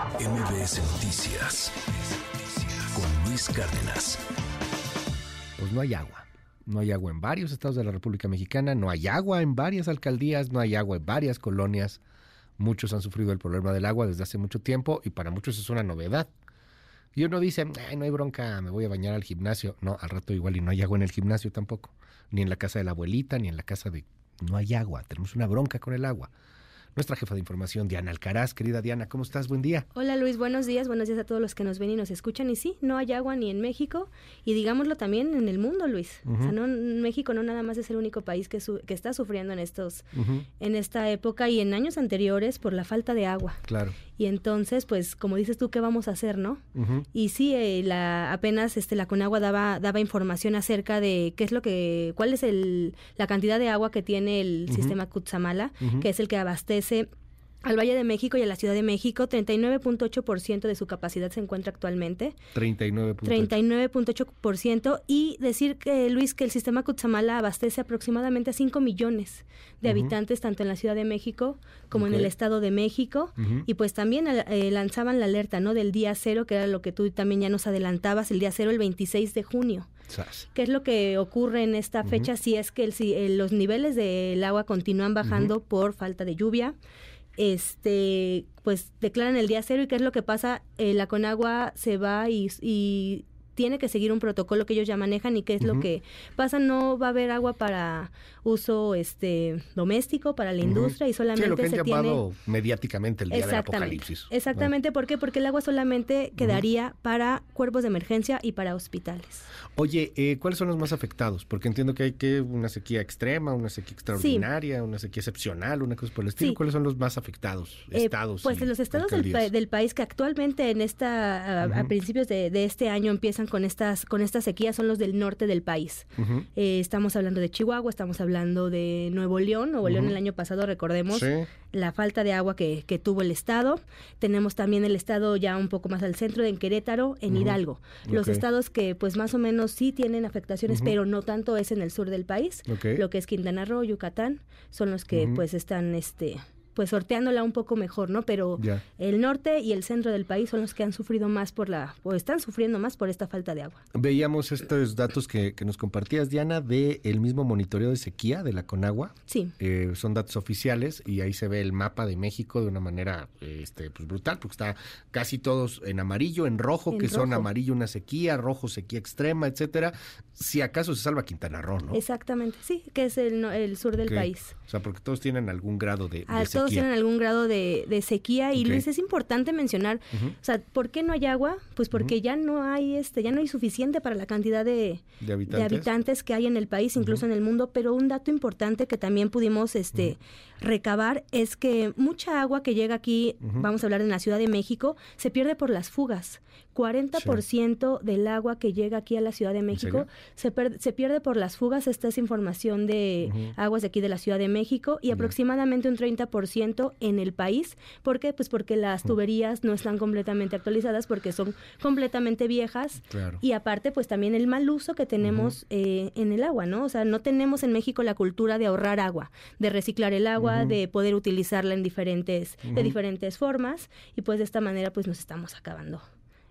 MBS Noticias con Luis Cárdenas. Pues no hay agua. No hay agua en varios estados de la República Mexicana, no hay agua en varias alcaldías, no hay agua en varias colonias. Muchos han sufrido el problema del agua desde hace mucho tiempo y para muchos es una novedad. Y uno dice, Ay, no hay bronca, me voy a bañar al gimnasio. No, al rato igual y no hay agua en el gimnasio tampoco. Ni en la casa de la abuelita, ni en la casa de... No hay agua, tenemos una bronca con el agua nuestra jefa de información, Diana Alcaraz. Querida Diana, ¿cómo estás? Buen día. Hola Luis, buenos días. Buenos días a todos los que nos ven y nos escuchan. Y sí, no hay agua ni en México y digámoslo también en el mundo, Luis. O sea, no, México no nada más es el único país que, que está sufriendo en, estos, en esta época y en años anteriores por la falta de agua. Claro. Y entonces, pues, como dices tú, ¿qué vamos a hacer, no? Y sí, eh, la, apenas este, la Conagua daba, daba información acerca de qué es lo que, cuál es el, la cantidad de agua que tiene el sistema Kutsamala, que es el que abastece ese al Valle de México y a la Ciudad de México, 39.8% de su capacidad se encuentra actualmente. 39.8%. y decir que, Luis, que el sistema Cutzamala abastece aproximadamente a 5 millones de habitantes, tanto en la Ciudad de México como en el Estado de México. Y pues también eh, lanzaban la alerta, ¿no? Del día cero, que era lo que tú también ya nos adelantabas, el día cero, el 26 de junio. ¿Qué es lo que ocurre en esta fecha si es que el, los niveles del agua continúan bajando por falta de lluvia? Este pues declaran el día cero y qué es lo que pasa eh, la Conagua se va y, tiene que seguir un protocolo que ellos ya manejan y qué es lo que pasa no va a haber agua para uso este doméstico para la industria y solamente lo que se llamado mediáticamente el día del apocalipsis exactamente ¿por qué? porque el agua solamente quedaría para cuerpos de emergencia y para hospitales Oye, eh, ¿cuáles son los más afectados? Porque entiendo que hay que una sequía extrema, una sequía extraordinaria, una sequía excepcional, una cosa por el estilo. ¿Cuáles son los más afectados? Eh, estados. pues los estados del, país que actualmente en esta a, principios de, este año empiezan con estas con esta sequía son los del norte del país. Eh, estamos hablando de Chihuahua, estamos hablando de Nuevo León. Nuevo León el año pasado recordemos la falta de agua que, tuvo el estado. Tenemos también el estado ya un poco más al centro de Querétaro, en Hidalgo. Los estados que pues más o menos sí tienen afectaciones, pero no tanto es en el sur del país. Lo que es Quintana Roo, Yucatán, son los que pues están este pues sorteándola un poco mejor, ¿no? Pero el norte y el centro del país son los que han sufrido más por la, o están sufriendo más por esta falta de agua. Veíamos estos datos que, nos compartías, Diana, de el mismo monitoreo de sequía de la Conagua. Sí. Eh, son datos oficiales y ahí se ve el mapa de México de una manera este, pues brutal, porque está casi todos en amarillo, en rojo, que son amarillo una sequía, rojo sequía extrema, etcétera. Si acaso se salva Quintana Roo, ¿no? Exactamente, sí, que es el, el sur del país. O sea, porque todos tienen algún grado de, de sequía tienen algún grado de, sequía y Luis es importante mencionar, o sea, ¿por qué no hay agua? Pues porque ya no hay este, ya no hay suficiente para la cantidad de, habitantes? que hay en el país, incluso en el mundo, pero un dato importante que también pudimos este recabar es que mucha agua que llega aquí, vamos a hablar en la Ciudad de México, se pierde por las fugas. 40% del agua que llega aquí a la Ciudad de México se, se, pierde por las fugas. Esta es información de aguas de aquí de la Ciudad de México y aproximadamente un 30% en el país. ¿Por qué? Pues porque las tuberías no están completamente actualizadas porque son completamente viejas y aparte pues también el mal uso que tenemos eh, en el agua, ¿no? O sea, no tenemos en México la cultura de ahorrar agua, de reciclar el agua, de poder utilizarla en diferentes, de diferentes formas y pues de esta manera pues nos estamos acabando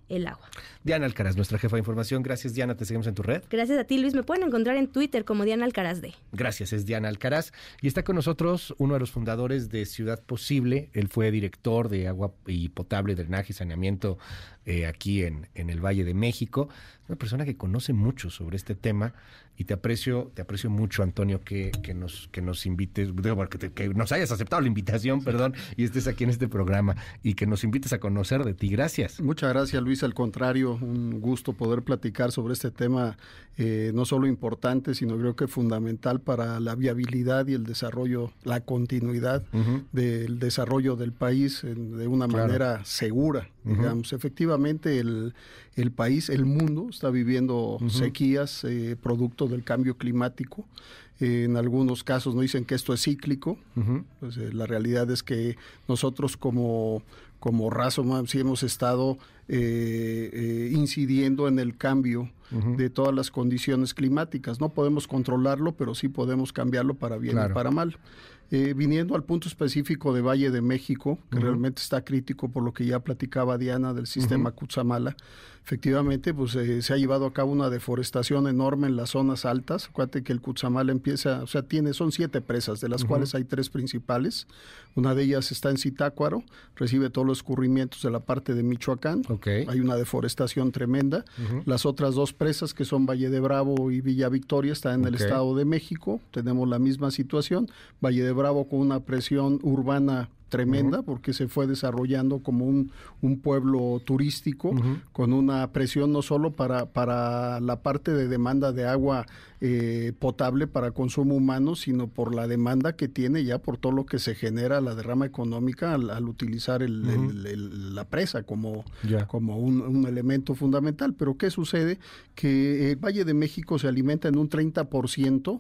el agua. Diana Alcaraz, nuestra jefa de información. Gracias, Diana. Te seguimos en tu red. Gracias a ti, Luis. Me pueden encontrar en Twitter como Diana Alcaraz de. Gracias, es Diana Alcaraz. Y está con nosotros uno de los fundadores de Ciudad Posible. Él fue director de agua y potable, drenaje y saneamiento eh, aquí en, en el Valle de México. Una persona que conoce mucho sobre este tema y te aprecio, te aprecio mucho, Antonio, que, que nos, que nos invites, que, que, nos hayas aceptado la invitación, perdón, y estés aquí en este programa y que nos invites a conocer de ti. Gracias. Muchas gracias, Luis. Al contrario, un gusto poder platicar sobre este tema, eh, no solo importante, sino creo que fundamental para la viabilidad y el desarrollo, la continuidad del desarrollo del país de una manera segura, digamos. Efectivamente, el, el país, el mundo está viviendo sequías eh, producto del cambio climático. en algunos casos no dicen que esto es cíclico. pues, eh, la realidad es que nosotros como, como raza sí hemos estado eh, incidiendo en el cambio de todas las condiciones climáticas. No podemos controlarlo, pero sí podemos cambiarlo para bien y para mal. Eh, viniendo al punto específico de Valle de México, que realmente está crítico por lo que ya platicaba Diana del sistema Cutzamala, efectivamente pues eh, se ha llevado a cabo una deforestación enorme en las zonas altas. Acuérdate que el Cutzamala empieza, o sea, tiene, son siete presas, de las cuales hay tres principales. Una de ellas está en Zitácuaro, recibe todos los escurrimientos de la parte de Michoacán. Hay una deforestación tremenda. Las otras dos presas, que son Valle de Bravo y Villa Victoria, están en el Estado de México. Tenemos la misma situación. Valle de Bravo con una presión urbana tremenda porque se fue desarrollando como un, un pueblo turístico con una presión no solo para, para la parte de demanda de agua eh, potable para consumo humano, sino por la demanda que tiene ya por todo lo que se genera la derrama económica al, utilizar el, la presa como, como un, un, elemento fundamental. Pero ¿qué sucede? Que el Valle de México se alimenta en un 30%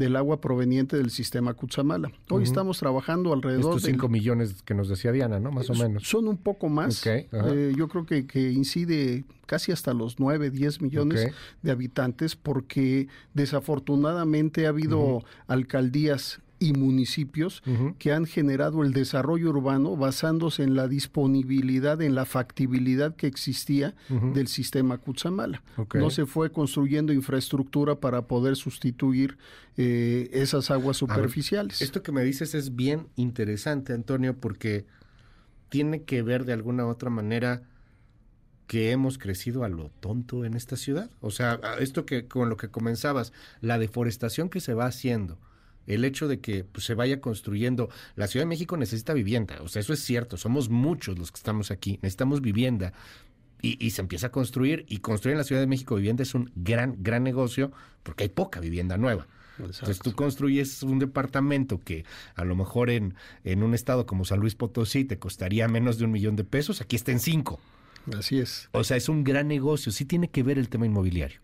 del agua proveniente del sistema Cutzamala. Hoy estamos trabajando alrededor Estos 5 millones que nos decía Diana, ¿no? Más o menos. Son un poco más. Eh, yo creo que, que, incide casi hasta los 9, 10 millones de habitantes porque desafortunadamente ha habido alcaldías y municipios que han generado el desarrollo urbano basándose en la disponibilidad, en la factibilidad que existía del sistema Cutzamala. No se fue construyendo infraestructura para poder sustituir eh, esas aguas superficiales. esto que me dices es bien interesante, Antonio, porque tiene que ver de alguna u otra manera que hemos crecido a lo tonto en esta ciudad. O sea, esto que con lo que comenzabas, la deforestación que se va haciendo, el hecho de que pues, se vaya construyendo. La Ciudad de México necesita vivienda, o sea, eso es cierto, somos muchos los que estamos aquí, necesitamos vivienda. Y, se empieza a construir, y construir en la Ciudad de México vivienda es un gran, gran negocio, porque hay poca vivienda nueva. Entonces tú construyes un departamento que a lo mejor en, en un estado como San Luis Potosí te costaría menos de un millón de pesos, aquí está en cinco. Así es. O sea, es un gran negocio, sí tiene que ver el tema inmobiliario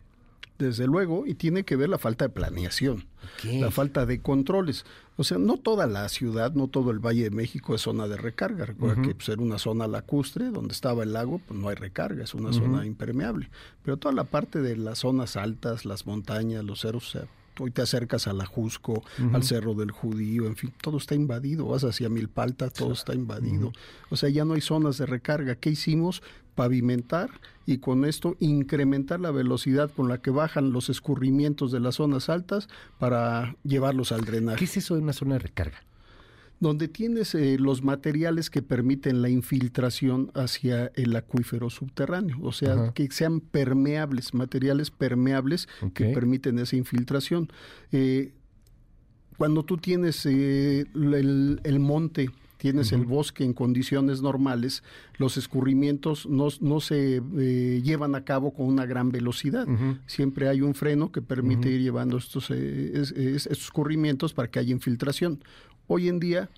desde luego, y tiene que ver la falta de planeación, la falta de controles. O sea, no toda la ciudad, no todo el Valle de México es zona de recarga. Recuerda que pues, era una zona lacustre, donde estaba el lago, pues no hay recarga, es una zona impermeable. Pero toda la parte de las zonas altas, las montañas, los cerros, o sea, hoy te acercas a la Jusco, al Cerro del Judío, en fin, todo está invadido, vas hacia Milpalta, todo está invadido. O sea, ya no hay zonas de recarga. ¿Qué hicimos? Pavimentar y con esto incrementar la velocidad con la que bajan los escurrimientos de las zonas altas para llevarlos al drenaje. ¿Qué es eso de una zona de recarga? Donde tienes eh, los materiales que permiten la infiltración hacia el acuífero subterráneo, o sea, que sean permeables, materiales permeables que permiten esa infiltración. Eh, cuando tú tienes eh, el, monte, tienes el bosque en condiciones normales, los escurrimientos no, no se llevan a cabo con una gran velocidad. Siempre hay un freno que permite ir llevando estos, estos escurrimientos para que haya infiltración. Hoy en día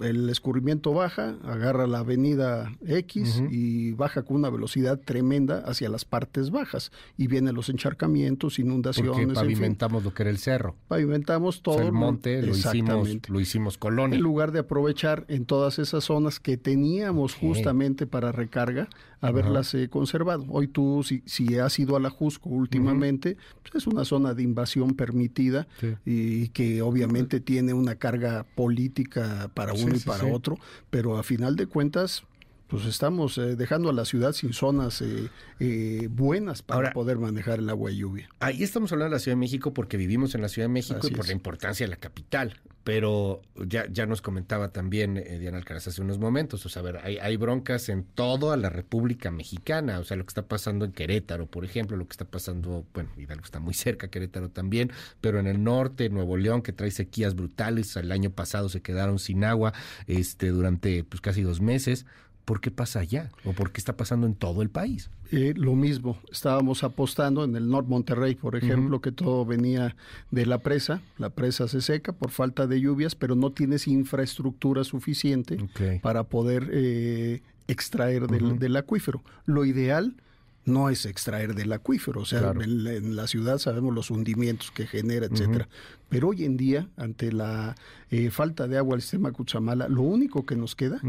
el escurrimiento baja, agarra la avenida X y baja con una velocidad tremenda hacia las partes bajas y vienen los encharcamientos, inundaciones. Porque pavimentamos lo que era el cerro. Pavimentamos todo. el monte lo hicimos, lo hicimos colonia. En lugar de aprovechar en todas esas zonas que teníamos justamente para recarga, haberlas eh, conservado. Hoy tú, si, si has ido a la Jusco últimamente, pues es una zona de invasión permitida y que obviamente tiene una carga política para uno y para otro, pero a final de cuentas pues estamos eh, dejando a la ciudad sin zonas eh, eh, buenas para poder manejar el agua y lluvia. Ahí estamos hablando de la Ciudad de México porque vivimos en la Ciudad de México y por la importancia de la capital. Pero ya, ya nos comentaba también Diana Alcaraz hace unos momentos, o sea, a ver, hay, hay broncas en toda la República Mexicana, o sea, lo que está pasando en Querétaro, por ejemplo, lo que está pasando, bueno, Hidalgo está muy cerca, Querétaro también, pero en el norte, Nuevo León, que trae sequías brutales, el año pasado se quedaron sin agua este, durante pues, casi dos meses. ¿Por qué pasa allá? ¿O por qué está pasando en todo el país? Eh, lo mismo, estábamos apostando en el Norte Monterrey, por ejemplo, que todo venía de la presa, la presa se seca por falta de lluvias, pero no tienes infraestructura suficiente para poder eh, extraer del, acuífero. Lo ideal no es extraer del acuífero, o sea, en, la ciudad sabemos los hundimientos que genera, etcétera. Pero hoy en día, ante la eh, falta de agua al sistema Cuchamala, lo único que nos queda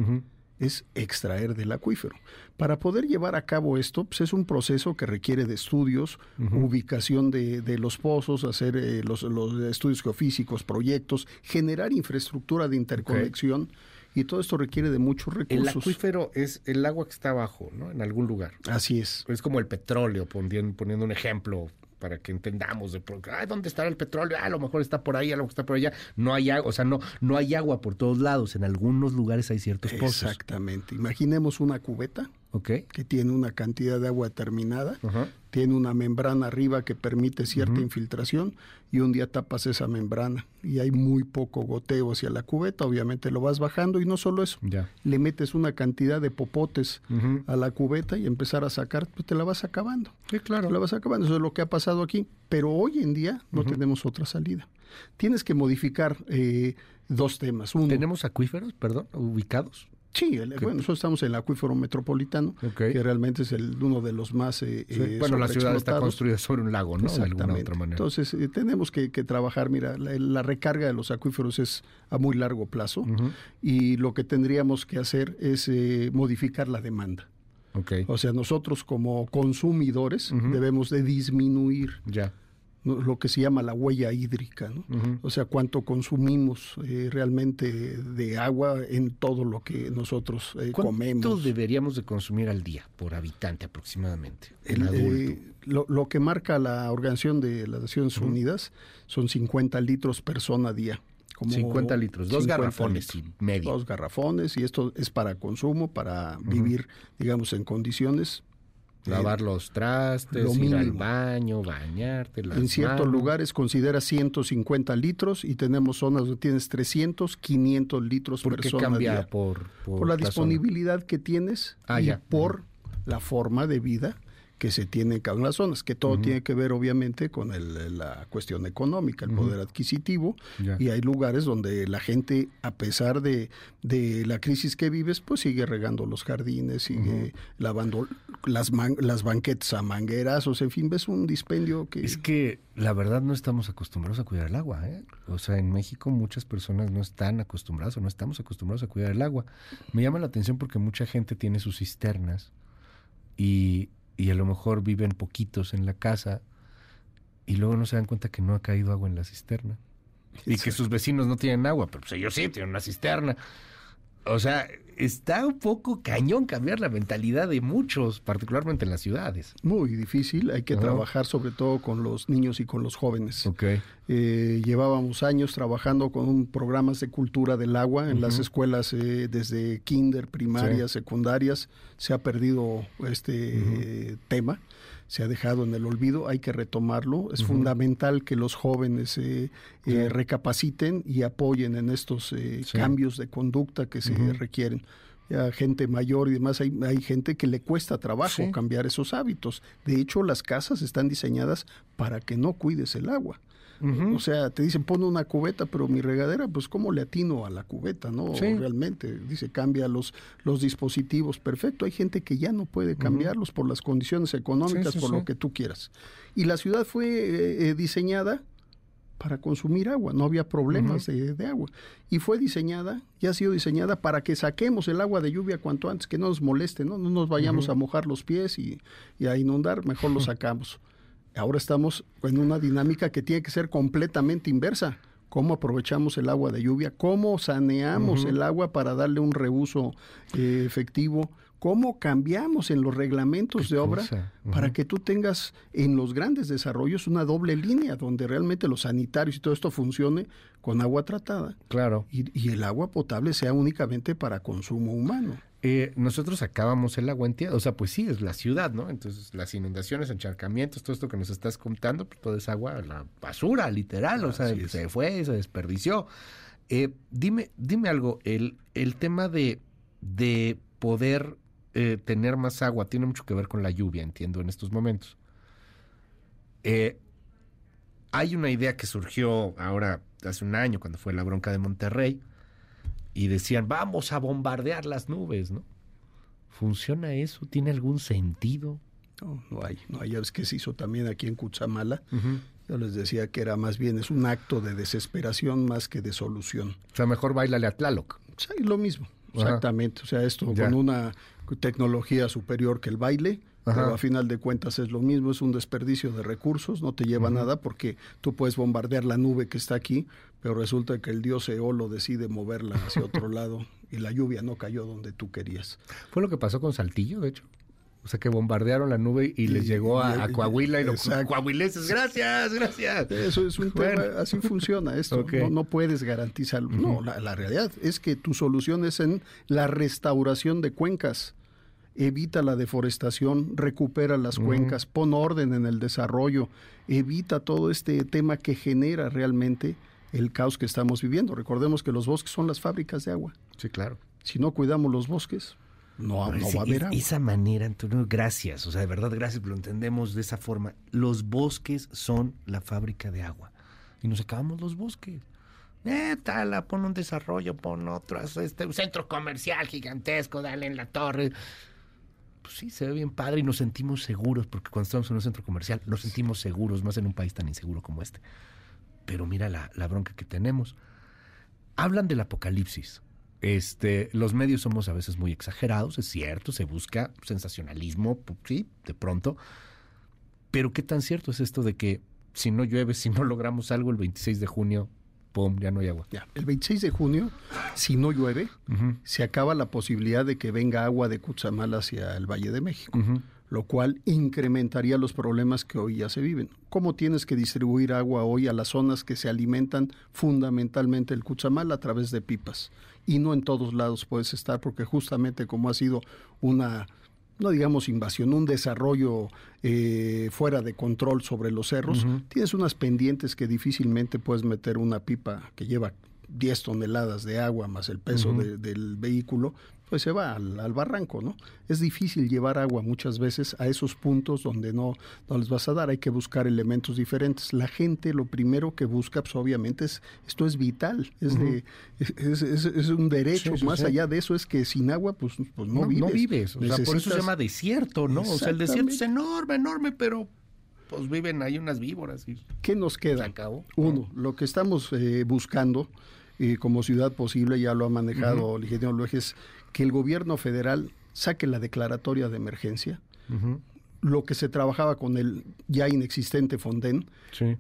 es extraer del acuífero. Para poder llevar a cabo esto, pues es un proceso que requiere de estudios, ubicación de, de, los pozos, hacer eh, los, los, estudios geofísicos, proyectos, generar infraestructura de interconexión. Y todo esto requiere de muchos recursos. El acuífero es el agua que está abajo, ¿no? En algún lugar. Así es. Es como el petróleo, poniendo, poniendo un ejemplo para que entendamos de ah, dónde estará el petróleo, ah, a lo mejor está por ahí, a lo mejor está por allá. No hay agua, o sea, no, no hay agua por todos lados. En algunos lugares hay ciertos pozos. Exactamente. Imaginemos una cubeta que tiene una cantidad de agua determinada, tiene una membrana arriba que permite cierta infiltración y un día tapas esa membrana y hay muy poco goteo hacia la cubeta, obviamente lo vas bajando y no solo eso, le metes una cantidad de popotes a la cubeta y empezar a sacar, pues te la vas acabando. Sí, claro. Te la vas acabando, eso es lo que ha pasado aquí, pero hoy en día no tenemos otra salida. Tienes que modificar eh, dos temas. ¿Tenemos acuíferos, perdón, ubicados? Sí, bueno, nosotros estamos en el acuífero metropolitano, que realmente es el, uno de los más... Eh, eh, bueno, la ciudad está construida sobre un lago, ¿no? De alguna otra manera. Entonces, eh, tenemos que, trabajar, mira, la, recarga de los acuíferos es a muy largo plazo y lo que tendríamos que hacer es modificar la demanda. Okay. O sea, nosotros como consumidores debemos de disminuir ya lo que se llama la huella hídrica, ¿no? o sea, cuánto consumimos eh, realmente de agua en todo lo que nosotros eh, comemos. ¿Cuánto deberíamos de consumir al día por habitante aproximadamente? Eh, lo, que marca la Organización de las Naciones Unidas son 50 litros persona día. Como 50 litros, dos garrafones y medio. Dos garrafones y esto es para consumo, para vivir, digamos, en condiciones Lavar los trastes, ir al baño, bañarte. en ciertos lugares considera 150 litros y tenemos zonas donde tienes 300, 500 litros por persona. ¿Por qué cambia? Por, por, la, disponibilidad que tienes ah, y por la forma de vida que se tiene en cada una de las zonas, que todo tiene que ver obviamente con la cuestión económica, el poder adquisitivo, y hay lugares donde la gente, a pesar de, la crisis que vives, pues sigue regando los jardines, sigue lavando las, las banquetas a mangueras, o sea, en fin, ves un dispendio que... Es que la verdad no estamos acostumbrados a cuidar el agua, ¿eh? O sea, en México muchas personas no están acostumbradas o no estamos acostumbrados a cuidar el agua. Me llama la atención porque mucha gente tiene sus cisternas y y a lo mejor viven poquitos en la casa y luego no se dan cuenta que no ha caído agua en la cisterna y que sus vecinos no tienen agua, pero pues ellos sí tienen una cisterna. O sea, está un poco cañón cambiar la mentalidad de muchos, particularmente en las ciudades. Muy difícil, hay que trabajar sobre todo con los niños y con los jóvenes. Okay. Eh, llevábamos años trabajando con programas de cultura del agua en las escuelas eh, desde kinder, primarias, secundarias. Se ha perdido este tema se ha dejado en el olvido, hay que retomarlo. Es fundamental que los jóvenes eh, recapaciten y apoyen en estos cambios de conducta que se requieren. Ya gente mayor y demás, hay, hay gente que le cuesta trabajo cambiar esos hábitos. De hecho, las casas están diseñadas para que no cuides el agua. O sea, te dicen pone una cubeta, pero mi regadera, pues cómo le atino a la cubeta, ¿no? Realmente, dice, cambia los, los dispositivos, perfecto. Hay gente que ya no puede cambiarlos por las condiciones económicas, por lo que tú quieras. Y la ciudad fue eh, eh, diseñada para consumir agua, no había problemas de, agua. Y fue diseñada, ya ha sido diseñada para que saquemos el agua de lluvia cuanto antes, que no nos moleste, no, no nos vayamos a mojar los pies y, y, a inundar, mejor lo sacamos. Ahora estamos en una dinámica que tiene que ser completamente inversa. ¿Cómo aprovechamos el agua de lluvia? ¿Cómo saneamos el agua para darle un reuso eh, efectivo? ¿Cómo cambiamos en los reglamentos de obra para que tú tengas en los grandes desarrollos una doble línea donde realmente los sanitarios y todo esto funcione con agua tratada? Claro. y el agua potable sea únicamente para consumo humano. Eh, nosotros acabamos el agua en tierra, o sea, pues sí, es la ciudad, ¿no? Entonces, las inundaciones, encharcamientos, todo esto que nos estás contando, pues todo es agua, la basura, literal, o sea, se fue, se desperdició. Eh, dime, dime algo, el, el tema de, de poder eh, tener más agua tiene mucho que ver con la lluvia, entiendo, en estos momentos. hay una idea que surgió ahora, hace un año, cuando fue la bronca de Monterrey, y decían, vamos a bombardear las nubes, ¿no? ¿Funciona eso? ¿Tiene algún sentido? No, no hay, no hay. Ya ves que se hizo también aquí en Cuchamala. Yo les decía que era más bien, es un acto de desesperación más que de solución. O sea, mejor bailale a Tlaloc. Sí, lo mismo. Exactamente. O sea, esto con una tecnología superior que el baile, pero a final de cuentas es lo mismo, es un desperdicio de recursos, no te lleva nada porque tú puedes bombardear la nube que está aquí, pero resulta que el dios Eolo decide moverla hacia otro lado y la lluvia no cayó donde tú querías. Fue lo que pasó con Saltillo, de hecho. O sea, que bombardearon la nube y, les llegó a, Coahuila y los coahuilenses, gracias, gracias. Eso es un tema, así funciona esto. No, puedes garantizarlo. No, la, la, realidad es que tu solución es en la restauración de cuencas. Evita la deforestación, recupera las cuencas, pon orden en el desarrollo, evita todo este tema que genera realmente el caos que estamos viviendo. Recordemos que los bosques son las fábricas de agua. Sí, claro. Si no cuidamos los bosques, no, va a haber agua. Esa manera, Antonio, gracias. O sea, de verdad, gracias, lo entendemos de esa forma. Los bosques son la fábrica de agua. Y nos acabamos los bosques. Eh, tala, pon un desarrollo, pon otro, este, un centro comercial gigantesco, dale en la torre. Pues sí, se ve bien padre y nos sentimos seguros, porque cuando estamos en un centro comercial nos sentimos seguros, más en un país tan inseguro como este. Pero mira la, la bronca que tenemos. Hablan del apocalipsis. Este, los medios somos a veces muy exagerados, es cierto, se busca sensacionalismo, sí, de pronto. Pero qué tan cierto es esto de que si no llueve, si no logramos algo el 26 de junio, pum, ya no hay agua. Ya, el 26 de junio, si no llueve, se acaba la posibilidad de que venga agua de Cuchamal hacia el Valle de México lo cual incrementaría los problemas que hoy ya se viven. ¿Cómo tienes que distribuir agua hoy a las zonas que se alimentan fundamentalmente el Cuchamal a través de pipas? Y no en todos lados puedes estar porque justamente como ha sido una no digamos invasión, un desarrollo eh, fuera de control sobre los cerros, tienes unas pendientes que difícilmente puedes meter una pipa que lleva 10 toneladas de agua más el peso del vehículo, pues se va al, barranco, ¿no? Es difícil llevar agua muchas veces a esos puntos donde no, no les vas a dar, hay que buscar elementos diferentes. La gente lo primero que busca, pues obviamente es, esto es vital, es, de, es, un derecho, más allá de eso es que sin agua pues, pues no, vives. No vives, o sea, por eso se llama desierto, ¿no? O sea, el desierto es enorme, enorme, pero pues viven ahí unas víboras. Y ¿Qué nos queda? Uno, lo que estamos eh, buscando eh, como ciudad posible, ya lo ha manejado el ingeniero Lueges, que el gobierno federal saque la declaratoria de emergencia, lo que se trabajaba con el ya inexistente Fonden,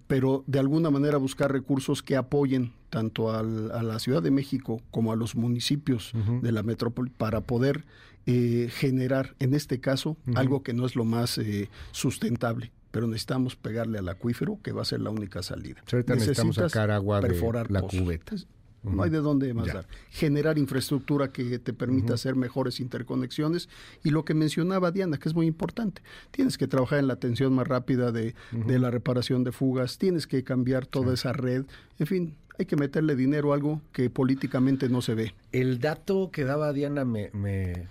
pero de alguna manera buscar recursos que apoyen tanto a la Ciudad de México como a los municipios de la metrópoli para poder eh, generar, en este caso, algo que no es lo más eh, sustentable. Pero necesitamos pegarle al acuífero, que va a ser la única salida. necesitamos sacar agua de la cubeta. No hay de dónde más dar. Generar infraestructura que te permita hacer mejores interconexiones y lo que mencionaba Diana, que es muy importante. Tienes que trabajar en la atención más rápida de, la reparación de fugas, tienes que cambiar toda esa red. En fin, hay que meterle dinero a algo que políticamente no se ve. El dato que daba Diana me, me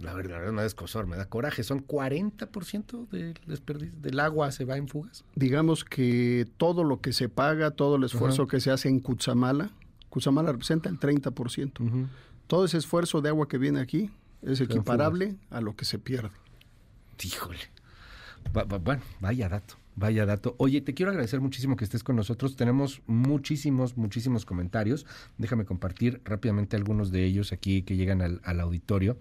la verdad, no es cosor, me da coraje. Son 40% del desperdicio del agua se va en fugas. Digamos que todo lo que se paga, todo el esfuerzo que se hace en Cutzamala, Cusamala representa el 30%. Todo ese esfuerzo de agua que viene aquí es equiparable a lo que se pierde. Híjole. bueno, vaya dato, vaya dato. Oye, te quiero agradecer muchísimo que estés con nosotros. Tenemos muchísimos, muchísimos comentarios. Déjame compartir rápidamente algunos de ellos aquí que llegan al, auditorio.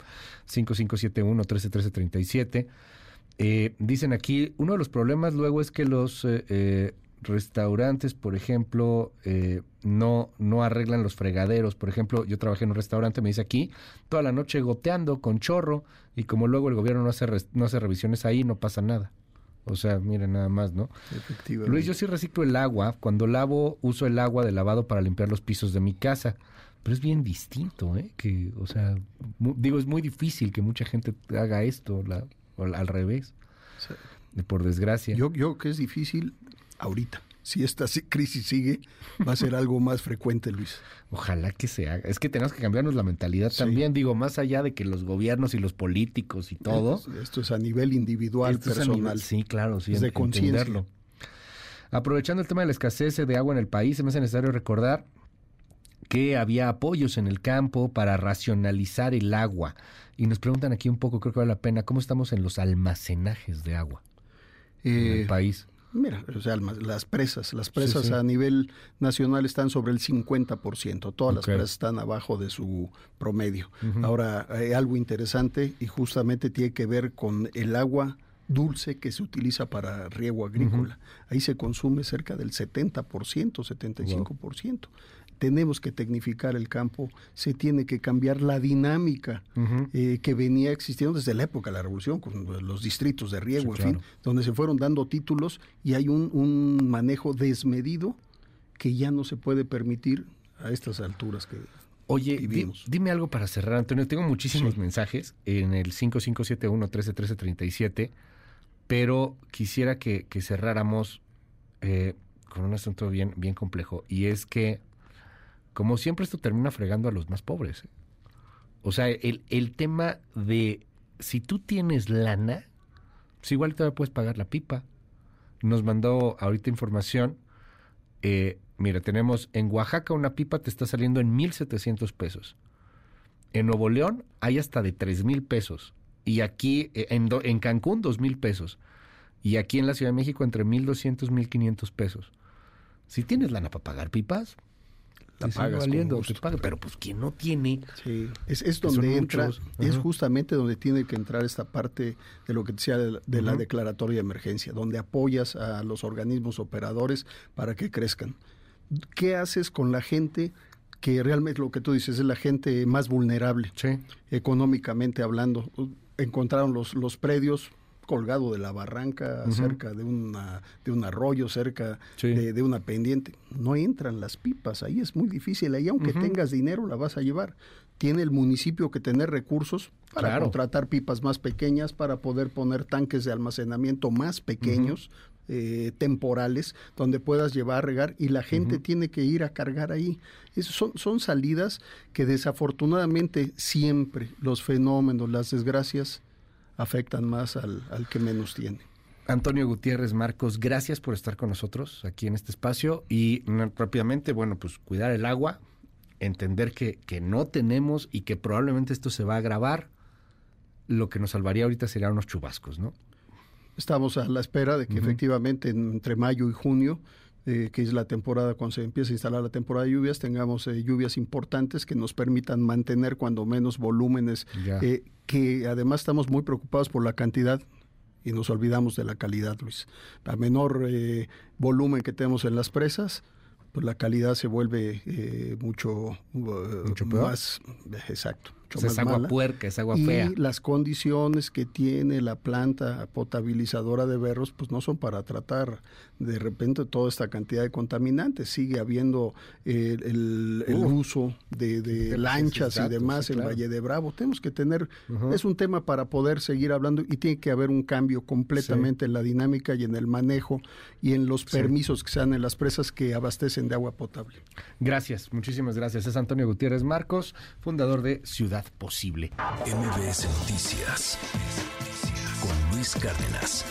5571-131337. Eh, dicen aquí, uno de los problemas luego es que los eh, eh, restaurantes, por ejemplo, eh, no, no arreglan los fregaderos. Por ejemplo, yo trabajé en un restaurante, me dice aquí, toda la noche goteando con chorro, y como luego el gobierno no hace, no hace revisiones ahí, no pasa nada. O sea, miren nada más, ¿no? Luis, yo sí reciclo el agua. Cuando lavo, uso el agua de lavado para limpiar los pisos de mi casa. Pero es bien distinto, ¿eh? Que, o sea, digo, es muy difícil que mucha gente haga esto la, al revés. Por desgracia. Yo, yo que es difícil, ahorita. Si esta crisis sigue, va a ser algo más frecuente, Luis. Ojalá que se haga. Es que tenemos que cambiarnos la mentalidad también, digo, más allá de que los gobiernos y los políticos y todo. Esto, es a nivel individual, personal. sí, claro, sí, es de entenderlo. Aprovechando el tema de la escasez de agua en el país, se me hace necesario recordar que había apoyos en el campo para racionalizar el agua. Y nos preguntan aquí un poco, creo que vale la pena, ¿cómo estamos en los almacenajes de agua en el eh, país? Mira, o sea, las presas, las presas a nivel nacional están sobre el 50%, todas las presas están abajo de su promedio. Ahora, hay algo interesante y justamente tiene que ver con el agua dulce que se utiliza para riego agrícola. Ahí se consume cerca del 70%, 75% tenemos que tecnificar el campo, se tiene que cambiar la dinámica eh, que venía existiendo desde la época de la revolución, con los distritos de riego, en fin, donde se fueron dando títulos y hay un, manejo desmedido que ya no se puede permitir a estas alturas que Oye, vivimos. dime algo para cerrar, Antonio. Tengo muchísimos mensajes en el 5571 131337, pero quisiera que, cerráramos eh, con un asunto bien, bien complejo. Y es que como siempre esto termina fregando a los más pobres. ¿eh? O sea, el, el, tema de si tú tienes lana, pues igual todavía puedes pagar la pipa. Nos mandó ahorita información. Eh, mira, tenemos en Oaxaca una pipa te está saliendo en 1.700 pesos. En Nuevo León hay hasta de 3.000 pesos. Y aquí eh, en, en Cancún 2.000 pesos. Y aquí en la Ciudad de México entre 1.200 y 1.500 pesos. Si tienes lana para pagar pipas, valiendo, pero pues quien no tiene. Sí, es, donde entra, es justamente donde tiene que entrar esta parte de lo que decía de, la declaratoria de emergencia, donde apoyas a los organismos operadores para que crezcan. ¿Qué haces con la gente que realmente lo que tú dices es la gente más vulnerable, económicamente hablando? Encontraron los, los predios, colgado de la barranca, cerca de, una, de un arroyo, cerca de, una pendiente. No entran las pipas, ahí es muy difícil. Ahí aunque tengas dinero la vas a llevar. Tiene el municipio que tener recursos para contratar pipas más pequeñas, para poder poner tanques de almacenamiento más pequeños, eh, temporales, donde puedas llevar a regar y la gente tiene que ir a cargar ahí. son, son salidas que desafortunadamente siempre los fenómenos, las desgracias, afectan más al, que menos tiene. Antonio Gutiérrez Marcos, gracias por estar con nosotros aquí en este espacio y rápidamente, bueno, pues cuidar el agua, entender que, que no tenemos y que probablemente esto se va a agravar. Lo que nos salvaría ahorita serían unos chubascos, ¿no? Estamos a la espera de que efectivamente entre mayo y junio eh, que es la temporada cuando se empieza a instalar la temporada de lluvias, tengamos eh, lluvias importantes que nos permitan mantener cuando menos volúmenes, eh, que además estamos muy preocupados por la cantidad y nos olvidamos de la calidad, Luis. A menor volumen que tenemos en las presas, pues la calidad se vuelve mucho, mucho más exacto es agua puerca, es agua fea. Y las condiciones que tiene la planta potabilizadora de berros, pues no son para tratar de repente toda esta cantidad de contaminantes. Sigue habiendo eh, el, uso de, lanchas y demás en Valle de Bravo. Tenemos que tener, es un tema para poder seguir hablando y tiene que haber un cambio completamente en la dinámica y en el manejo y en los permisos que se dan en las presas que abastecen de agua potable. Gracias, muchísimas gracias. Es Antonio Gutiérrez Marcos, fundador de Ciudad posible. MBS Noticias con Luis Cárdenas.